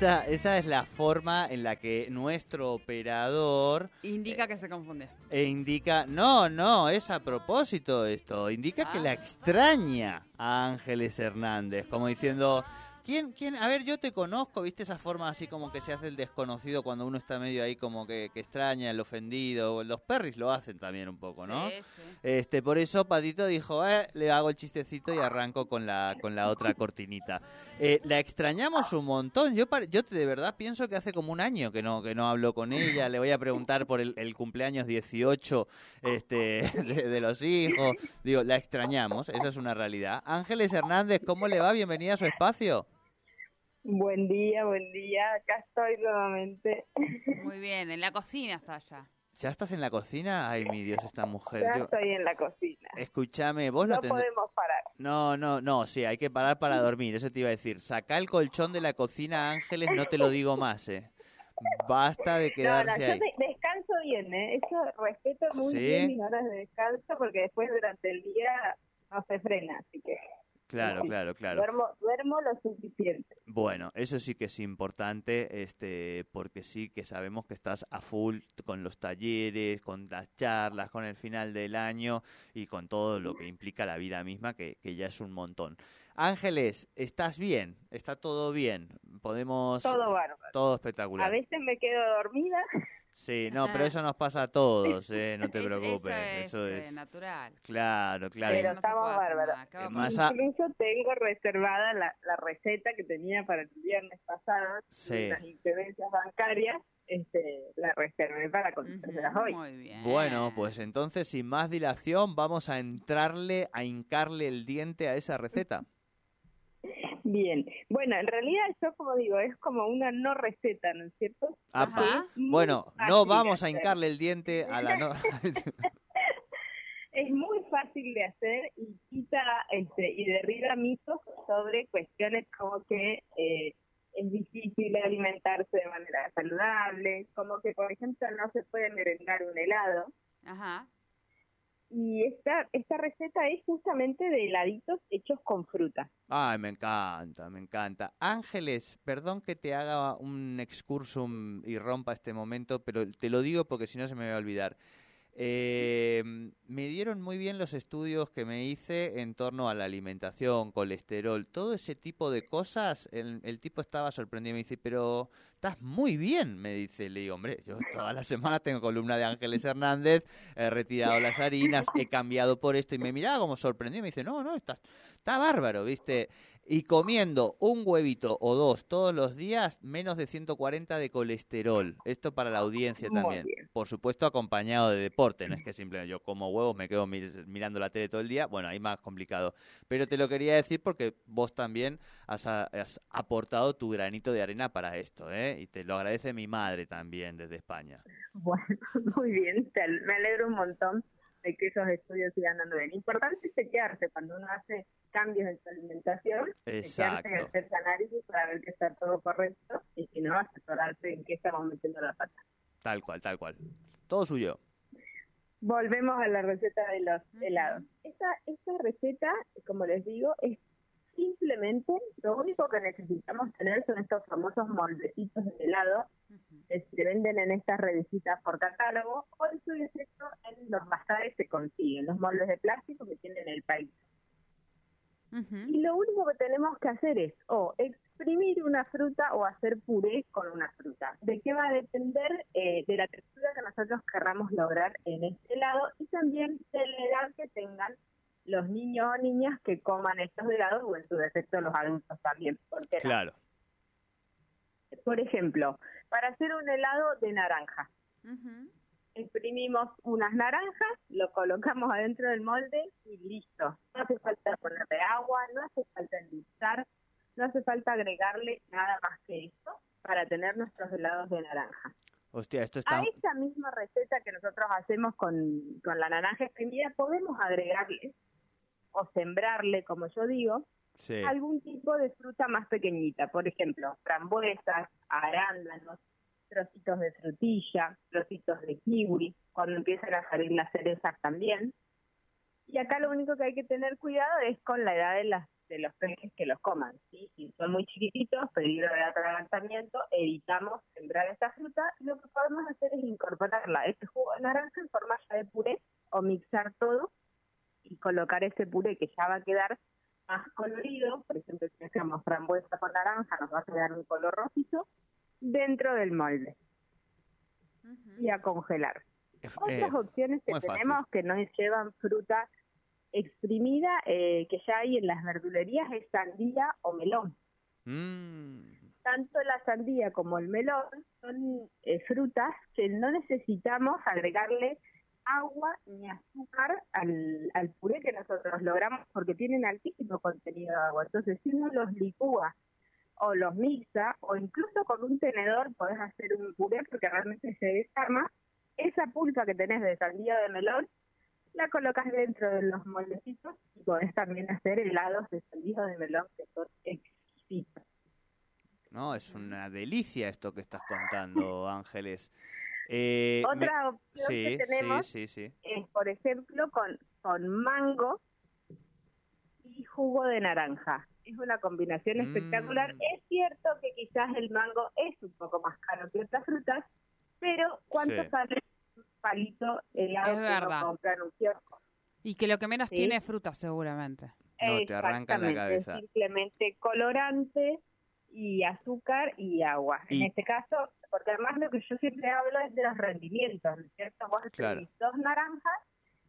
Esa, esa es la forma en la que nuestro operador Indica que se confunde. e indica, no, no, es a propósito esto, indica que la extraña a Ángeles Hernández, como diciendo, ¿quién, quién? A ver, yo te conozco, ¿viste esa forma así como que se hace el desconocido cuando uno está medio ahí como que, que extraña, el ofendido? Los perris lo hacen también un poco, ¿no? Sí, sí. Este, por eso Patito dijo, eh, le hago el chistecito y arranco con la, con la otra cortinita. Eh, la extrañamos un montón. Yo, yo de verdad pienso que hace como un año que no, que no hablo con ella. Le voy a preguntar por el, el cumpleaños 18 este, de, de los hijos. Digo, la extrañamos, esa es una realidad. Ángeles Hernández, ¿cómo le va? Bienvenida a su espacio. Buen día, buen día. Acá estoy nuevamente. Muy bien, en la cocina está ya. ¿Ya estás en la cocina? Ay, mi Dios, esta mujer. Ya Yo- estoy en la cocina. Escúchame, vos lo No tendrás... podemos parar. No, no, no, sí, hay que parar para dormir, eso te iba a decir. Saca el colchón de la cocina, Ángeles, no te lo digo más, eh. Basta de No, no, quedarse yo ahí. de- descanso bien, ¿eh? Eso respeto muy ¿Sí? bien mis horas de descanso porque después durante el día no se frena, así que Claro, claro, claro. duermo, duermo lo suficiente. Bueno, eso sí que es importante, este, porque sí que sabemos que estás a full con los talleres, con las charlas, con el final del año y con todo lo que implica la vida misma, que, que ya es un montón. Ángeles, ¿estás bien? ¿Está todo bien? Podemos... Todo bárbaro. Todo espectacular. A veces me quedo dormida. Sí, no, pero eso nos pasa a todos, eh, no te Es- preocupes. Eso es, Eso eh, es. natural. Claro, claro. Pero No estamos bárbaros. más a- Incluso tengo reservada la, la receta que tenía para el viernes pasado, Sí. las inclemencias bancarias, este, la reservé para contárselas hoy. Muy bien. Bueno, pues entonces, sin más dilación, vamos a entrarle, a hincarle el diente a esa receta. Bien, bueno, en realidad yo como digo, es como una no receta, ¿no es cierto? Ajá. Bueno, no vamos a hincarle el diente a la no. Es muy fácil de hacer y quita este, y derriba mitos sobre cuestiones como que eh, es difícil alimentarse de manera saludable, como que por ejemplo no se puede merendar un helado. Ajá. Y esta, esta receta es justamente de heladitos hechos con fruta. Ay, me encanta, me encanta. Ángeles, perdón que te haga un excursum y rompa este momento, pero te lo digo porque si no se me va a olvidar. Eh, me dieron muy bien los estudios que me hice en torno a la alimentación, colesterol, todo ese tipo de cosas. El, el tipo estaba sorprendido y me dice, pero estás muy bien, me dice. Le digo, hombre, yo todas las semanas tengo columna de Ángeles Hernández, he retirado las harinas, he cambiado por esto y me miraba como sorprendido y me dice, no, no, estás, está bárbaro, ¿viste? Y comiendo un huevito o dos todos los días, menos de 140 de colesterol. Esto para la audiencia Muy también. bien. Por supuesto, acompañado de deporte. No es que simplemente yo como huevos, me quedo mir- mirando la tele todo el día. Bueno, ahí más complicado. Pero te lo quería decir porque vos también has, a- has aportado tu granito de arena para esto, ¿eh? Y te lo agradece mi madre también desde España. Bueno, muy bien, me alegro un montón de que esos estudios sigan dando bien. Importante es chequearse cuando uno hace cambios en su alimentación, chequearse hacerse análisis para ver que está todo correcto y si no, asesorarse en qué estamos metiendo la pata. Tal cual, tal cual. Todo suyo. Volvemos a la receta de los helados. Esta, esta receta, como les digo, es simplemente lo único que necesitamos tener son estos famosos moldecitos de helado que se venden en estas revisitas por catálogo o en su defecto en los bazares se consiguen, los moldes de plástico que tienen el país. Y lo único que tenemos que hacer es o exprimir una fruta o hacer puré con una fruta. ¿De qué va a depender? Eh, de la textura que nosotros querramos lograr en este helado y también de la edad que tengan los niños o niñas que coman estos helados o en su defecto los adultos también. Porque? Claro. Por ejemplo, para hacer un helado de naranja. Exprimimos unas naranjas, lo colocamos adentro del molde y listo. No hace falta ponerle agua, no hace falta endulzar, no hace falta agregarle nada más que esto para tener nuestros helados de naranja. Hostia, esto está... A esa misma receta que nosotros hacemos con, con la naranja exprimida, podemos agregarle o sembrarle, como yo digo, Sí. algún tipo de fruta más pequeñita. Por ejemplo, frambuesas, arándanos, trocitos de frutilla, trocitos de kiwi, cuando empiezan a salir las cerezas también. Y acá lo único que hay que tener cuidado es con la edad de, los peces que los coman. ¿sí? Si son muy chiquititos, peligro de atragantamiento, evitamos sembrar esta fruta. Lo que podemos hacer es incorporarla, este jugo de naranja en forma ya de puré o mixar todo y colocar ese puré que ya va a quedar más colorido, por ejemplo, si hacemos frambuesa con naranja, nos va a quedar un color rojizo, dentro del molde y a congelar. Eh, Otras opciones que fácil. tenemos que no llevan fruta exprimida, eh, que ya hay en las verdulerías, es sandía o melón. mm, Tanto la sandía como el melón son eh, frutas que no necesitamos agregarle agua ni azúcar al, al puré que nosotros logramos porque tienen altísimo contenido de agua. Entonces, si uno los licúa o los mixa o incluso con un tenedor podés hacer un puré porque realmente se desarma, esa pulpa que tenés de sandía de melón la colocas dentro de los moldecitos y podés también hacer helados de sandía de melón que son exquisitos. no, es una delicia esto que estás contando, Ángeles. Eh, me- Otra opción Sí, que tenemos sí, sí, sí. es, por ejemplo, con, con mango y jugo de naranja. Es una combinación Mm. espectacular. Es cierto que quizás el mango es un poco más caro que otras frutas, pero ¿cuánto Sí. sale un palito helado Es que verdad. uno compra en un kiosco? Y que lo que menos Sí. tiene es fruta, seguramente. No, te arrancan la cabeza. Es simplemente colorante y azúcar y agua. Y- En este caso, porque además lo que yo siempre hablo es de los rendimientos, ¿no es cierto? Vos Claro. escribís dos naranjas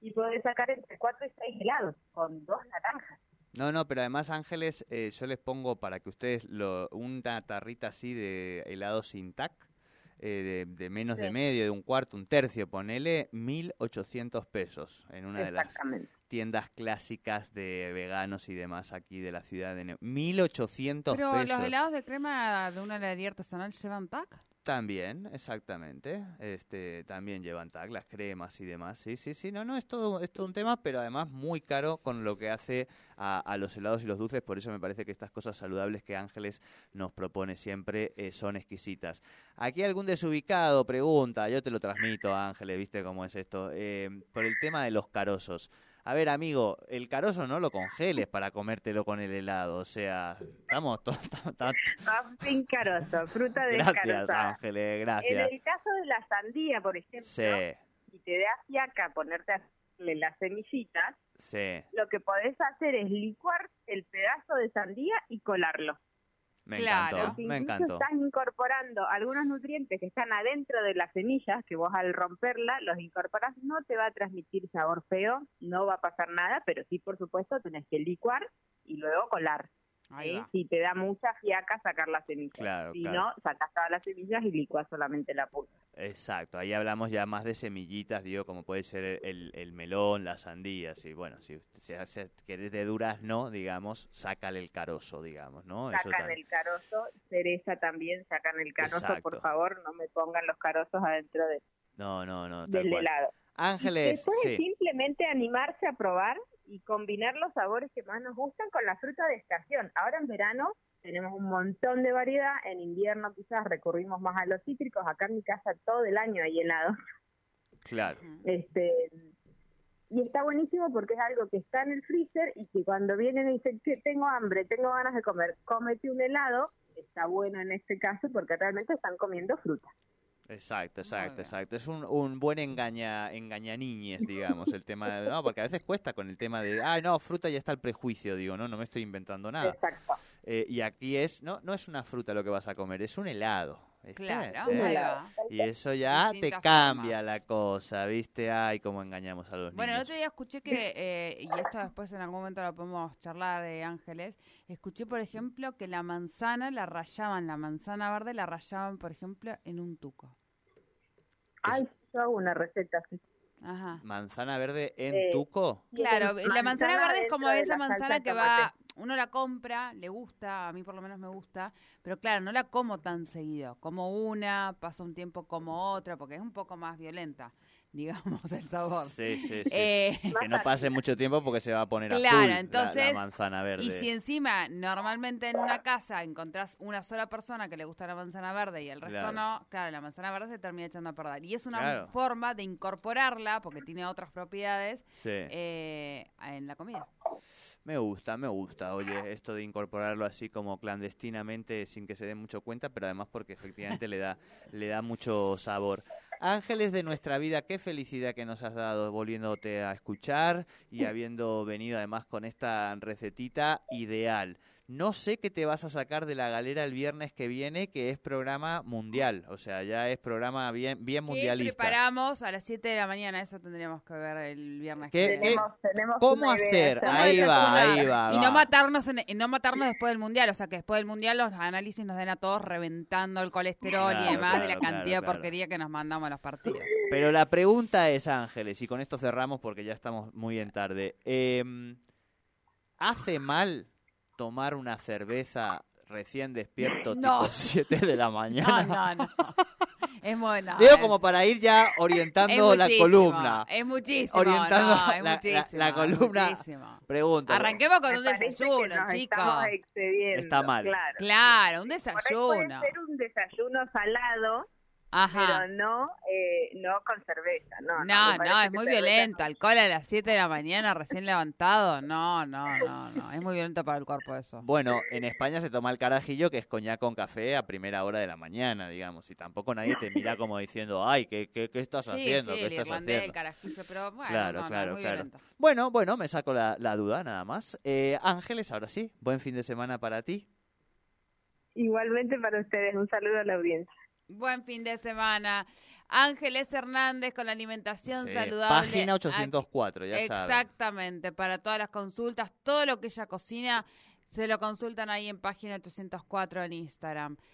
y podés sacar entre cuatro y seis helados con dos naranjas. No, no, pero además, Ángeles, eh, yo les pongo para que ustedes lo, una tarrita así de helado sin tac, eh, de, de menos de medio, de un cuarto, un tercio, ponele 1.800 pesos en una de las Exactamente. Tiendas clásicas de veganos y demás aquí de la ciudad de Neu. 1.800 Pero pesos. los helados de crema de una heladería artesanal llevan tac. También, exactamente. Este, también llevan tag, las cremas y demás. Sí, sí, sí. No, no, es todo, es todo un tema, pero además muy caro con lo que hace a, a los helados y los dulces. Por eso me parece que estas cosas saludables que Ángeles nos propone siempre eh, son exquisitas. Aquí algún desubicado pregunta, yo te lo transmito, Ángeles, ¿viste cómo es esto? Eh, por el tema de los carozos. A ver, amigo, el carozo no lo congeles para comértelo con el helado. O sea, estamos todos... Sin carozo, fruta de Gracias, Ángeles, En gracias. el caso de la sandía, por ejemplo, Sí. si te da fiaca ponerte a hacerle las semillitas, Sí, lo que podés hacer es licuar el pedazo de sandía y colarlo. Me Claro. encantó, me encantó. estás incorporando algunos nutrientes que están adentro de las semillas, que vos al romperla los incorporás, no te va a transmitir sabor feo, no va a pasar nada, pero sí, por supuesto, tenés que licuar y luego colar. Va. Si te da mucha fiaca, sacar las semillas. Claro, si claro. no, sacás todas las semillas y licuas solamente la pulpa. Exacto, ahí hablamos ya más de semillitas, digo, como puede ser el, el melón, las sandías, y bueno, si usted se hace, querés de durazno, digamos, sácale el carozo, digamos, ¿no? Sacan el carozo, cereza también, sacan el carozo, Exacto. por favor, no me pongan los carozos adentro de- No, no, no, del helado. Ángeles, Después sí, simplemente animarse a probar y combinar los sabores que más nos gustan con la fruta de estación. Ahora en verano tenemos un montón de variedad, en invierno quizás recurrimos más a los cítricos, acá en mi casa todo el año hay helado. claro. Este, y está buenísimo porque es algo que está en el freezer y que cuando vienen y dicen que tengo hambre, tengo ganas de comer, cómete un helado, está bueno en este caso porque realmente están comiendo fruta. Exacto, exacto, exacto. Es un, un buen engaña, engañaniñes, digamos, el tema de, no, porque a veces cuesta con el tema de, ah, no, fruta ya está el prejuicio, digo, no, no me estoy inventando nada. Exacto. Eh, y aquí es, no, no es una fruta lo que vas a comer, es un helado. Claro, ¿Eh? va. Y eso ya te cambia formas. la cosa, ¿viste? Ay, cómo engañamos a los Bueno, el niños. otro día escuché que, eh, y esto después en algún momento lo podemos charlar, de Ángeles, escuché, por ejemplo, que la manzana la rayaban, la manzana verde la rayaban, por ejemplo, en un tuco. Ay, yo hago una receta así. Ajá. Manzana verde en Eh, tuco. Claro, la manzana verde es como esa manzana que va, uno la compra, le gusta, a mí por lo menos me gusta, pero claro, no la como tan seguido. Como una, paso un tiempo como otra, porque es un poco más violenta, digamos, el sabor. Sí, sí, sí. Eh, que no pase mucho tiempo porque se va a poner Claro, azul la- entonces, la, manzana verde. y si encima normalmente en una casa encontrás una sola persona que le gusta la manzana verde y el resto Claro. no, claro, la manzana verde se termina echando a perder. Y es una Claro. forma de incorporarla, porque tiene otras propiedades, Sí. eh, en la comida. Me gusta, me gusta, oye, esto de incorporarlo así como clandestinamente sin que se dé mucho cuenta, pero además porque efectivamente le da, le da mucho sabor. Ángeles de nuestra vida, qué felicidad que nos has dado volviéndote a escuchar y habiendo venido además con esta recetita ideal. No sé qué te vas a sacar de la galera el viernes que viene, que es programa mundial, o sea, ya es programa bien, bien mundialista. preparamos a las 7 de la mañana, eso tendríamos que ver el viernes. ¿Qué- que viene. Tenemos, tenemos ¿Cómo idea, hacer? Ahí va, ahí va. Y no va. matarnos en- y no matarnos después del mundial, o sea que después del mundial los análisis nos den a todos reventando el colesterol Claro, y demás de la claro, cantidad claro, de porquería que nos mandamos a los partidos. Pero la pregunta es, Ángeles, y con esto cerramos porque ya estamos muy en tarde. em, ¿Hace mal tomar una cerveza recién despierto No. tipo 7 de la No, mañana? no, no. Es bueno. Digo es- como para ir ya orientando la columna. Es muchísimo. Orientando no, es la- muchísimo, columna. muchísimo. Pregunta. Arranquemos con Me un desayuno, chicos. Está mal. Claro. Claro, un Por ahí desayuno. puede ser un desayuno salado, Ajá. pero no, eh, no con cerveza. No, No, parece no, es muy violento. Alcohol a las 7 de la mañana recién levantado. No, no, no, no. Es muy violento para el cuerpo eso. Bueno, en España se toma el carajillo, que es coñac con café a primera hora de la mañana, digamos, y tampoco nadie te mira como diciendo, ay, ¿qué, qué, qué estás Sí, haciendo? sí, ¿Qué el estás irlandés, el haciendo? carajillo, pero bueno, Claro, no, no, claro, es muy claro. violento. Bueno, bueno, me saco la, la duda nada más. Eh, Ángeles, ahora sí, buen fin de semana para ti. Igualmente para ustedes, un saludo a la audiencia. Buen fin de semana. Ángeles Hernández con la alimentación Sí, saludable. Página 804, ya. Exactamente, para todas las consultas, todo lo que ella cocina, se lo consultan ahí en página 804 en Instagram.